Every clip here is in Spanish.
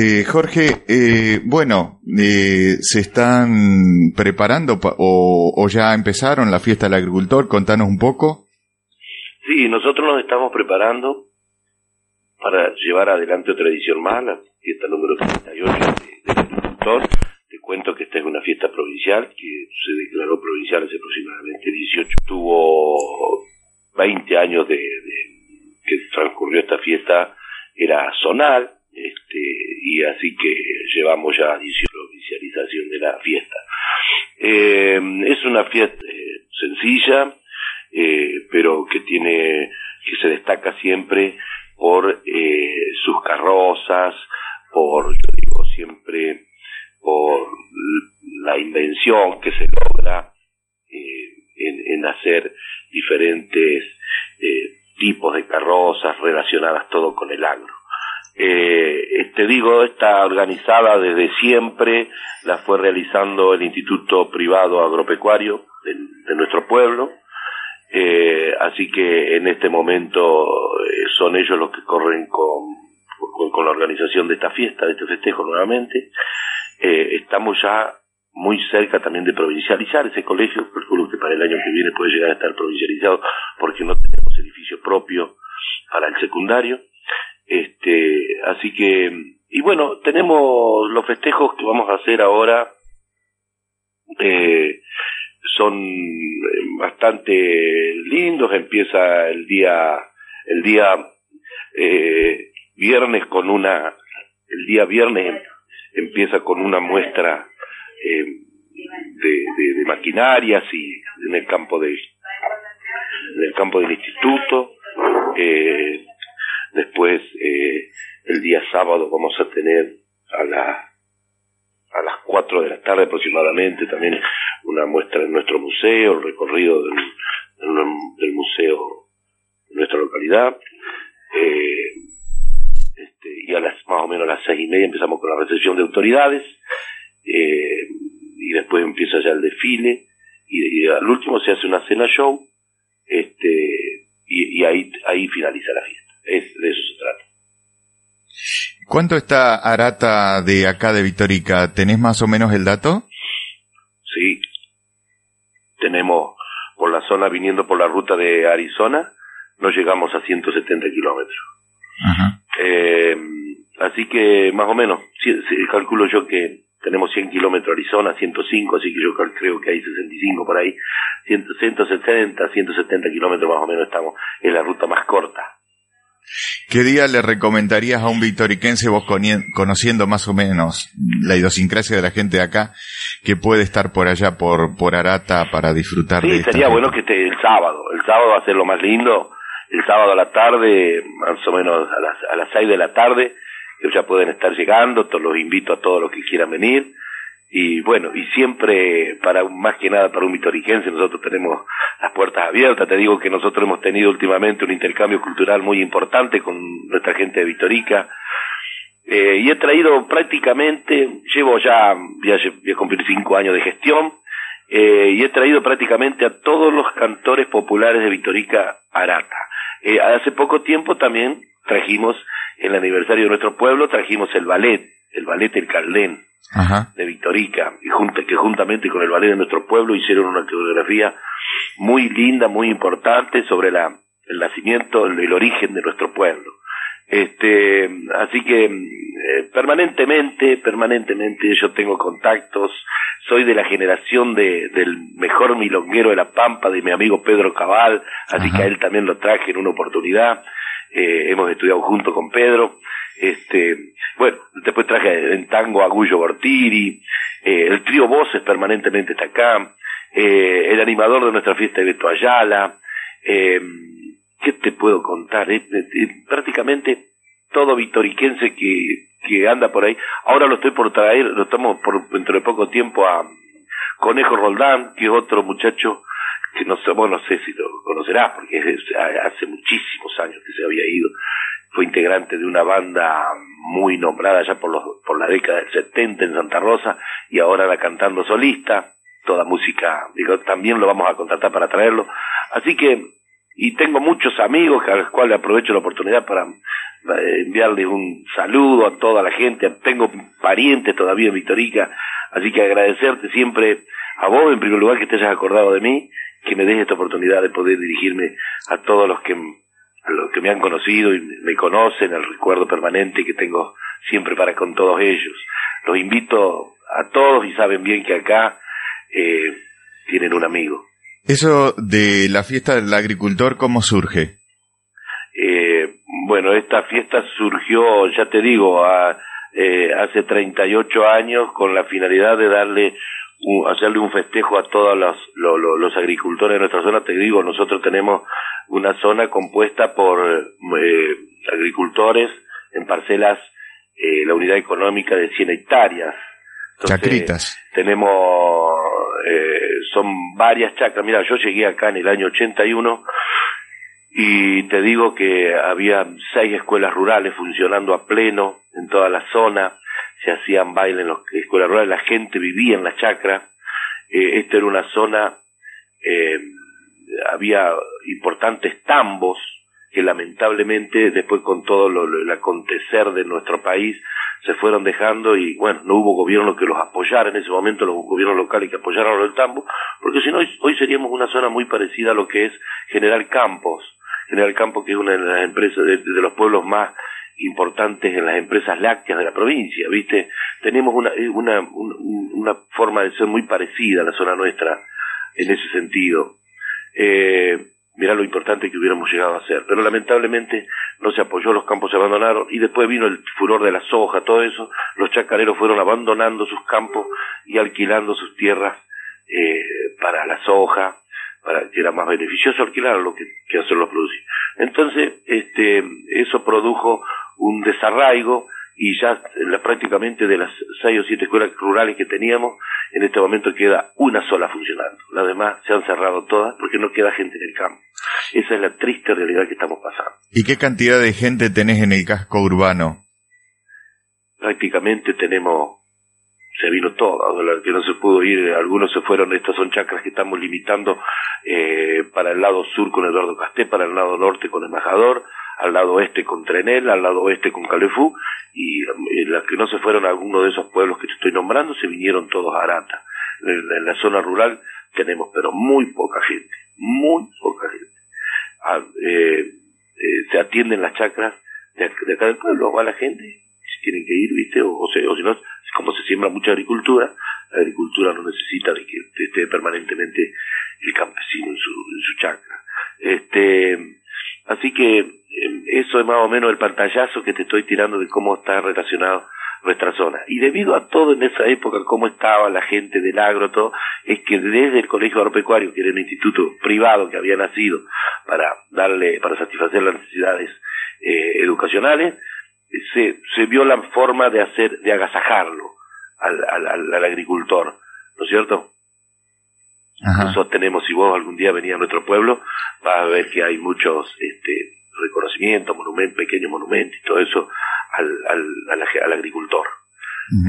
Eh, Jorge, eh, bueno, eh, ¿se están preparando o, o, ya empezaron la fiesta del agricultor? Contanos un poco. Sí, nosotros nos estamos preparando para llevar adelante otra edición más, la fiesta número 38 del agricultor. Te cuento que esta es una fiesta provincial que se declaró provincial hace aproximadamente 18. Tuvo 20 años de, de que transcurrió esta fiesta, era zonal, este, y así que llevamos ya 18 provincialización de la fiesta. Eh, es una fiesta eh, sencilla, eh, pero que tiene, que se destaca siempre por sus carrozas, por, yo digo siempre, por la invención que se logra en, en, hacer diferentes tipos de carrozas relacionadas todo con el agro. Eh, te digo, está organizada desde siempre, la fue realizando el Instituto Privado Agropecuario de, nuestro pueblo, eh, así que en este momento eh, son ellos los que corren con, con, con, la organización de esta fiesta, de este festejo nuevamente. Eh, estamos ya muy cerca también de provincializar ese colegio, calculo que para el año que viene puede llegar a estar provincializado porque no tenemos edificio propio para el secundario. Este, así que, y bueno, tenemos los festejos que vamos a hacer ahora, eh, son bastante lindos, empieza el día, el día eh, viernes con una, el día viernes empieza con una muestra eh, de, de, de, maquinarias y en el campo de en el campo del instituto eh, después eh, el día sábado vamos a tener a la a las 4 de la tarde aproximadamente también una muestra en nuestro museo, el recorrido del, museo de nuestra localidad. Eh, este, y a las más o menos a las seis y media empezamos con la recepción de autoridades eh, y después empieza ya el desfile y, y, al último se hace una cena show este y, y ahí ahí finaliza la fiesta. Es, de eso se trata. ¿Cuánto está Arata de acá de Vitorica? ¿Tenés más o menos el dato? Sí. Tenemos por la zona viniendo por la ruta de Arizona, no llegamos a 170 kilómetros. Eh, así que más o menos, si, si, calculo yo que tenemos 100 kilómetros Arizona, 105, así que yo creo que hay 65 por ahí, 100, 170, 170 kilómetros más o menos estamos, en la ruta más corta. ¿Qué día le recomendarías a un vitoriquense, vos conociendo más o menos la idiosincrasia de la gente de acá, que puede estar por allá, por, por Arata, para disfrutar sí, de Sí, sería bueno que esté el sábado. El sábado va a ser lo más lindo. El sábado a la tarde, más o menos a las, a las seis de la tarde, que ya pueden estar llegando. Los invito a todos los que quieran venir y bueno, y siempre para más que nada para un vitoriquense nosotros tenemos las puertas abiertas, te digo que nosotros hemos tenido últimamente un intercambio cultural muy importante con nuestra gente de Vitorica. Eh, y he traído prácticamente, llevo ya, ya voy a cumplir cinco años de gestión eh, y he traído prácticamente a todos los cantores populares de Vitorica Arata. Eh, hace poco tiempo también trajimos, en el aniversario de nuestro pueblo, trajimos el ballet, el ballet El Caldén, Ajá. de Vitorica, y junta, que juntamente con el ballet de nuestro pueblo hicieron una coreografía muy linda, muy importante sobre la, el nacimiento, el, el origen de nuestro pueblo. Este, así que eh, permanentemente, permanentemente yo tengo contactos, soy de la generación de, del mejor milonguero de La Pampa, de mi amigo Pedro Cabal, así Ajá. que a él también lo traje en una oportunidad, eh, hemos estudiado junto con Pedro, este, bueno, después traje en tango a Gullo Bortiri, eh, el trío Voces permanentemente está acá, eh, el animador de nuestra fiesta de Beto Ayala, eh, ¿qué te puedo contar? Prácticamente todo vitoriquense que, que anda por ahí. Ahora lo estoy por traer, lo estamos por dentro de poco tiempo a Conejo Roldán, que es otro muchacho que no sé, bueno, no sé si lo conocerás, porque hace muchísimos años que se había ido. Fue integrante de una banda muy nombrada ya por, los, por la década del 70 en Santa Rosa y ahora anda cantando solista. Toda música, digo, también lo vamos a contratar para traerlo. Así que y tengo muchos amigos a los cuales aprovecho la oportunidad para eh, enviarles un saludo a toda la gente, tengo parientes todavía en Vitorica, así que agradecerte siempre a vos en primer lugar que te hayas acordado de mí, que me des esta oportunidad de poder dirigirme a todos los que a los que me han conocido y me conocen, el recuerdo permanente que tengo siempre para con todos ellos. Los invito a todos y saben bien que acá eh, tienen un amigo. Eso de la fiesta del agricultor, ¿cómo surge? Eh, bueno, esta fiesta surgió, ya te digo, a, eh, hace 38 años con la finalidad de darle hacerle un festejo a todos los, los, agricultores de nuestra zona. Te digo, nosotros tenemos una zona compuesta por eh, agricultores en parcelas, eh, la unidad económica de 100 hectáreas. Chacritas. Tenemos, eh, son varias chacras. Mira, yo llegué acá en el año 81 y te digo que había seis escuelas rurales funcionando a pleno en toda la zona se hacían bailes en las escuelas rurales, la gente vivía en la chacra, eh, esta era una zona, eh, había importantes tambos que lamentablemente después con todo lo, el acontecer de nuestro país se fueron dejando y bueno, no hubo gobierno que los apoyara en ese momento, los gobiernos locales que apoyaran el tambo, porque si no hoy, seríamos una zona muy parecida a lo que es General Campos, General Campos que es una de las empresas de los pueblos más importantes en las empresas lácteas de la provincia, ¿viste? Tenemos una, eh, una, una forma de ser muy parecida a la zona nuestra en ese sentido. Eh, mirá lo importante que hubiéramos llegado a ser. Pero lamentablemente no se apoyó, los campos se abandonaron y después vino el furor de la soja, todo eso. Los chacareros fueron abandonando sus campos y alquilando sus tierras eh, para la soja, para que era más beneficioso alquilarlo que, que hacerlo producir. Entonces, este, eso produjo un desarraigo y ya prácticamente de las seis o siete escuelas rurales que teníamos, en este momento queda una sola funcionando. Las demás se han cerrado todas porque no queda gente en el campo. Esa es la triste realidad que estamos pasando. ¿Y qué cantidad de gente tenés en el casco urbano? Prácticamente tenemos, se vino todo, que no se pudo ir, algunos se fueron, estas son chacras que estamos limitando eh, para el lado sur con Eduardo Casté, para el lado norte con Embajador, al lado oeste con Trenel, al lado oeste con Calefú, y, las que no se fueron a alguno de esos pueblos que te estoy nombrando se vinieron todos a Arata. En, la zona rural tenemos, pero muy poca gente, muy poca gente. Ah, eh, eh, se atienden las chacras de, acá del pueblo, va la gente, si tienen que ir, ¿viste? O, o, si no, como se siembra mucha agricultura, la agricultura no necesita de que esté permanentemente el campesino en su, en su chacra. Este, así que eso es más o menos el pantallazo que te estoy tirando de cómo está relacionado nuestra zona. Y debido a todo en esa época, cómo estaba la gente del agro, todo, es que desde el Colegio Agropecuario, que era un instituto privado que había nacido para darle, para satisfacer las necesidades eh, educacionales, se, se vio la forma de hacer, de agasajarlo al, al, al, agricultor, ¿no es cierto? Nosotros tenemos, si vos algún día venís a nuestro pueblo, vas a ver que hay muchos, este, reconocimiento, monumento, pequeño monumento y todo eso al, al, al, agricultor.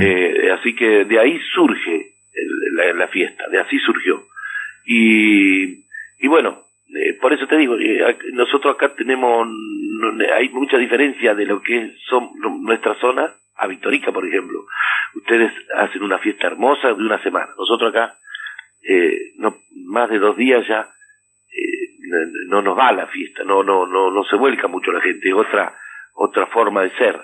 eh, así que de ahí surge la, la, fiesta, de así surgió. Y, y bueno, eh, por eso te digo, eh, nosotros acá tenemos, hay mucha diferencia de lo que son nuestra zona a Victorica, por ejemplo. Ustedes hacen una fiesta hermosa de una semana. Nosotros acá, eh, no, más de dos días ya no nos va la fiesta, no, no, no, no se vuelca mucho la gente, es otra, otra forma de ser.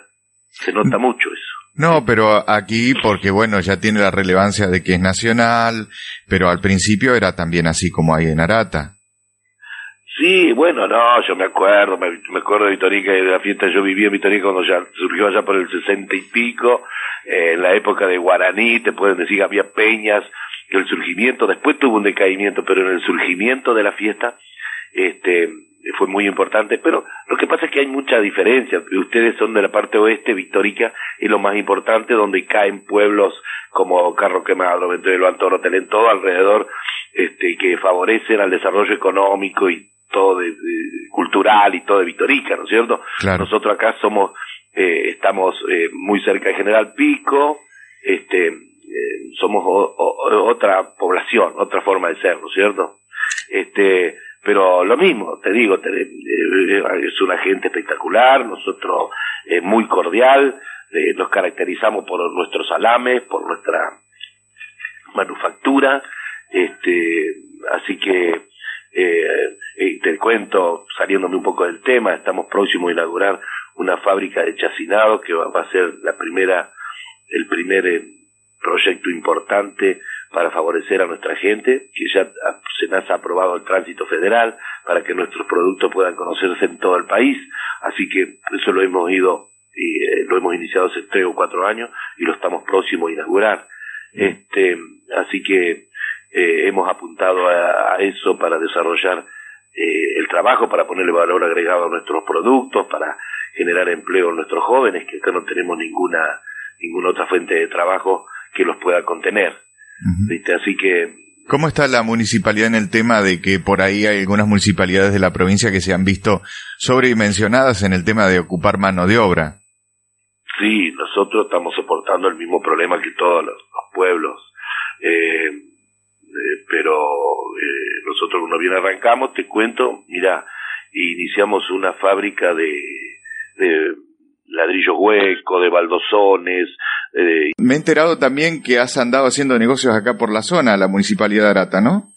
Se nota mucho eso. No, pero aquí, porque bueno, ya tiene la relevancia de que es nacional, pero al principio era también así como hay en Arata. Sí, bueno, no, yo me acuerdo, me, acuerdo de Vitorica, de la fiesta, yo vivía en Vitorica cuando ya surgió allá por el sesenta y pico, eh, en la época de Guaraní, te pueden decir que había peñas, el surgimiento, después tuvo un decaimiento, pero en el surgimiento de la fiesta, este fue muy importante, pero lo que pasa es que hay mucha diferencia. Ustedes son de la parte oeste, Victorica es lo más importante, donde caen pueblos como Carro Quemado, Ventuelo, Antoro, Telén, todo alrededor, este, que favorecen al desarrollo económico y todo de, cultural y todo de Victorica, ¿no es cierto? Nosotros acá somos, eh, estamos eh, muy cerca de General Pico, este, eh, somos otra población, otra forma de ser, ¿no es cierto? Este, pero lo mismo, te digo, es una gente espectacular, nosotros muy cordial, nos caracterizamos por nuestros salames, por nuestra manufactura, este, así que eh, te cuento, saliéndome un poco del tema, estamos próximos a inaugurar una fábrica de chacinado que va, a ser la primera, el primer eh, proyecto importante para favorecer a nuestra gente, que ya se nos ha aprobado el tránsito federal para que nuestros productos puedan conocerse en todo el país, así que eso lo hemos ido y eh, lo hemos iniciado hace tres o cuatro años y lo estamos próximos a inaugurar. Este, así que eh, hemos apuntado a, eso para desarrollar eh, el trabajo, para ponerle valor agregado a nuestros productos, para generar empleo en nuestros jóvenes, que acá no tenemos ninguna ninguna otra fuente de trabajo que los pueda contener. ¿Viste? Así que ¿Cómo está la municipalidad en el tema de que por ahí hay algunas municipalidades de la provincia que se han visto sobredimensionadas en el tema de ocupar mano de obra? Sí, nosotros estamos soportando el mismo problema que todos los, pueblos. Eh, eh, pero eh, nosotros uno bien arrancamos, te cuento, mira, iniciamos una fábrica de, de ladrillos huecos, de baldosones. Me he enterado también que has andado haciendo negocios acá por la zona, la municipalidad de Arata, ¿no?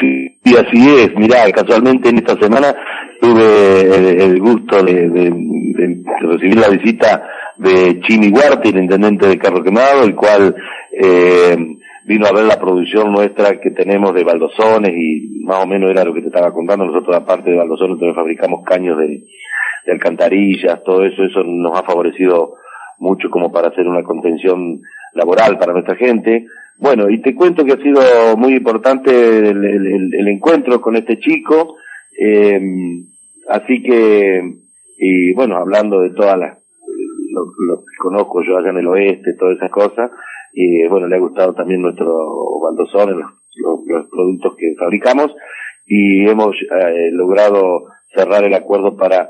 Sí, así es. Mira, casualmente en esta semana tuve el, gusto de, recibir la visita de Chimi Huarte, el intendente de Carro Quemado, el cual eh, vino a ver la producción nuestra que tenemos de baldosones y más o menos era lo que te estaba contando. Nosotros, aparte de baldosones, también fabricamos caños de, alcantarillas, todo eso, eso nos ha favorecido mucho como para hacer una contención laboral para nuestra gente. Bueno, y te cuento que ha sido muy importante el, encuentro con este chico, eh, así que, y bueno, hablando de todas las, lo, que conozco yo allá en el oeste, todas esas cosas, y bueno, le ha gustado también nuestro baldosón, los, los, productos que fabricamos y hemos eh, logrado cerrar el acuerdo para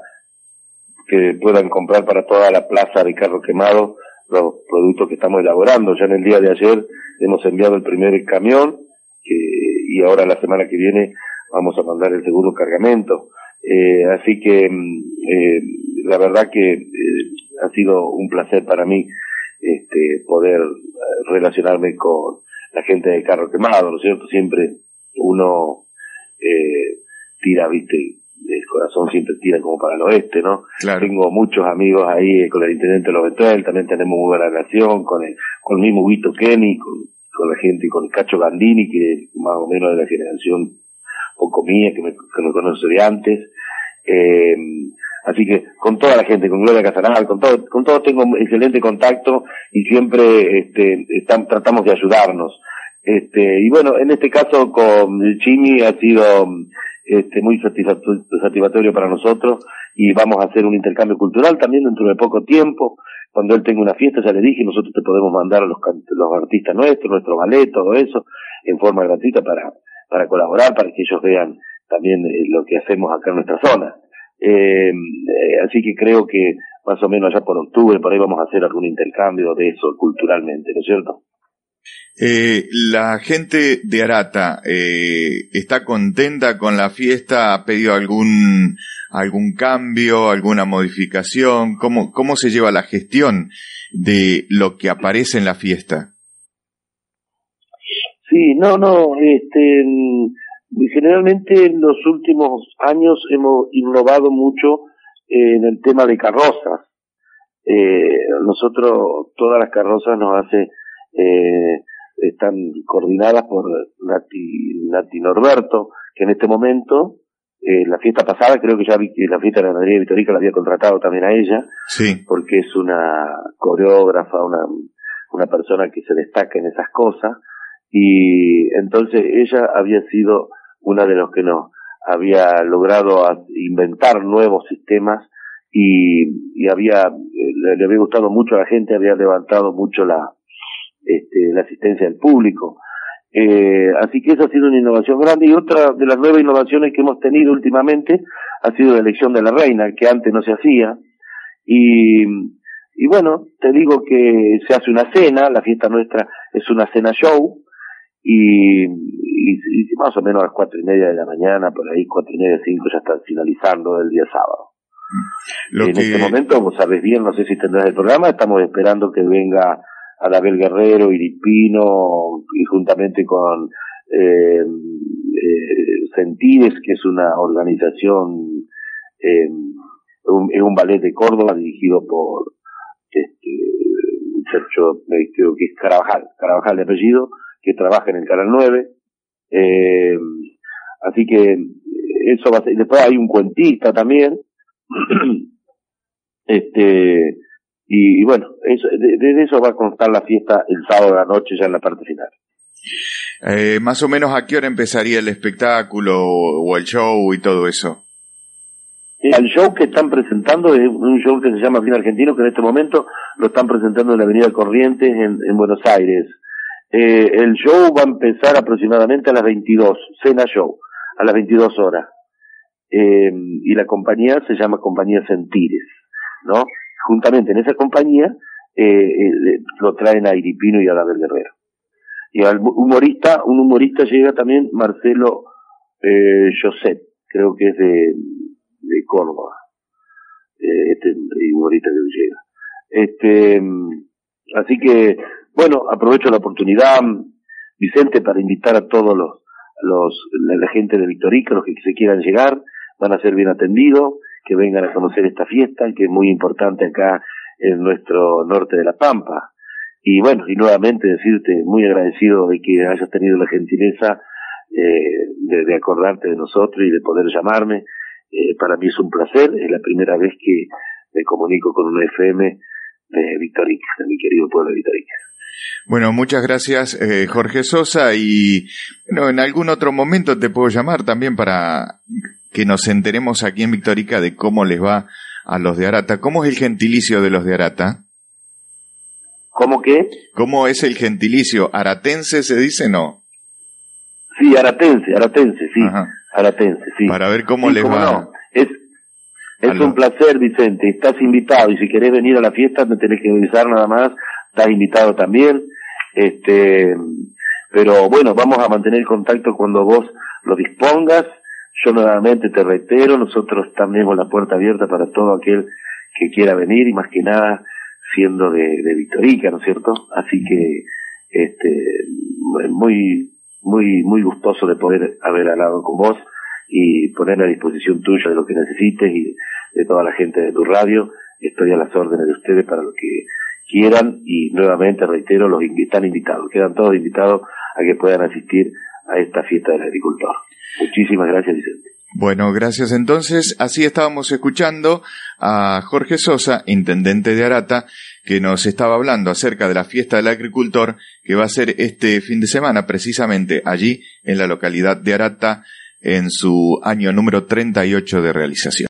que puedan comprar para toda la plaza de carro quemado los productos que estamos elaborando. Ya en el día de ayer hemos enviado el primer camión y ahora la semana que viene vamos a mandar el segundo cargamento. Eh, así que mm, eh, la verdad que eh, ha sido un placer para mí este, poder eh, relacionarme con la gente de carro quemado, ¿no es cierto? Siempre uno eh, tira, viste, el corazón siempre tira como para el oeste, ¿no? Tengo muchos amigos ahí con el intendente Lobetuel, también tenemos muy buena relación con el, con el mismo Vito Kenny, con, con la gente, con Cacho Gandini, que más o menos de la generación poco mía, que me, que me conoce de antes. Eh, Así que con toda la gente, con Gloria Casanal, con todo, con todo tengo excelente contacto y siempre este, están, tratamos de ayudarnos. Este, y bueno, en este caso con Chimi ha sido este, muy satisfactorio para nosotros y vamos a hacer un intercambio cultural también dentro de poco tiempo. Cuando él tenga una fiesta, ya le dije, nosotros te podemos mandar a los, los artistas nuestros, nuestro ballet, todo eso, en forma gratuita para, para colaborar, para que ellos vean también eh, lo que hacemos acá en nuestra zona. Eh, eh, así que creo que más o menos allá por octubre, por ahí vamos a hacer algún intercambio de eso culturalmente, ¿no es cierto? Eh, la gente de Arata eh, está contenta con la fiesta, ha pedido algún algún cambio, alguna modificación, cómo cómo se lleva la gestión de lo que aparece en la fiesta. Sí, no, no, este Generalmente en los últimos años hemos innovado mucho en el tema de carrozas. Eh, nosotros, todas las carrozas nos hace, eh, están coordinadas por Nati, Nati Norberto, que en este momento, eh, la fiesta pasada, creo que ya la fiesta de la ganadería Vitorica la había contratado también a ella, sí. porque es una coreógrafa, una, una persona que se destaca en esas cosas, y entonces ella había sido una de los que nos había logrado inventar nuevos sistemas y, y había le, había gustado mucho a la gente, había levantado mucho la este, la asistencia del público. Eh, así que esa ha sido una innovación grande y otra de las nuevas innovaciones que hemos tenido últimamente ha sido la elección de la reina, que antes no se hacía. Y, y bueno, te digo que se hace una cena, la fiesta nuestra es una cena show, y, y, más o menos a las cuatro y media de la mañana, por ahí cuatro y media, cinco, ya están finalizando el día sábado. en este momento, vos sabés bien, no sé si tendrás el programa, estamos esperando que venga Adabel Guerrero, Iripino, y juntamente con eh, eh, Sentides, que es una organización, eh, un, un ballet de Córdoba dirigido por este muchacho, creo que es Carabajal, Carabajal de apellido, que trabaja en el Canal 9. Eh, así que eso va a ser, después hay un cuentista también. este, y, bueno, eso, de, eso va a constar la fiesta el sábado de la noche ya en la parte final. Eh, más o menos a qué hora empezaría el espectáculo o el show y todo eso. El show que están presentando es un show que se llama Fin Argentino, que en este momento lo están presentando en la Avenida Corrientes en Buenos Aires. Eh, el show va a empezar aproximadamente a las 22, cena show, a las 22 horas. Eh, y la compañía se llama Compañía Sentires, ¿no? Juntamente en esa compañía eh, eh lo traen a Iripino y a David Guerrero. Y al humorista, un humorista llega también, Marcelo eh, Josep, creo que es de, de Córdoba, eh, este humorista que llega. Este, así que bueno, aprovecho la oportunidad, Vicente, para invitar a todos los, los la gente de Victorica, los que se quieran llegar, van a ser bien atendidos, que vengan a conocer esta fiesta, que es muy importante acá en nuestro norte de La Pampa. Y bueno, y nuevamente decirte muy agradecido de que hayas tenido la gentileza eh, de, acordarte de nosotros y de poder llamarme. Eh, para mí es un placer, es la primera vez que me comunico con una FM de Victorica, de mi querido pueblo de Victorica. Bueno, muchas gracias eh, Jorge Sosa y bueno, en algún otro momento te puedo llamar también para que nos enteremos aquí en Victorica de cómo les va a los de Arata. ¿Cómo es el gentilicio de los de Arata? ¿Cómo qué? ¿Cómo es el gentilicio? ¿Aratense se dice no? Sí, aratense, aratense, sí. Aratense, sí. Para ver cómo les va. Es, es un placer, Vicente. Estás invitado y si querés venir a la fiesta me tenés que avisar nada más estás invitado también. Este, pero bueno, vamos a mantener contacto cuando vos lo dispongas. Yo nuevamente te reitero, nosotros tenemos la puerta abierta para todo aquel que quiera venir y más que nada siendo de, de Victorica, ¿no es cierto? Así que, este, muy, muy, muy gustoso de poder haber hablado con vos y poner a disposición tuya de lo que necesites y de toda la gente de tu radio. Estoy a las órdenes de ustedes para lo que quieran y nuevamente reitero, los están invitados, quedan todos invitados a que puedan asistir a esta fiesta del agricultor. Muchísimas gracias, Vicente. Bueno, gracias entonces. Así estábamos escuchando a Jorge Sosa, intendente de Arata, que nos estaba hablando acerca de la fiesta del agricultor que va a ser este fin de semana, precisamente allí en la localidad de Arata, en su año número 38 de realización.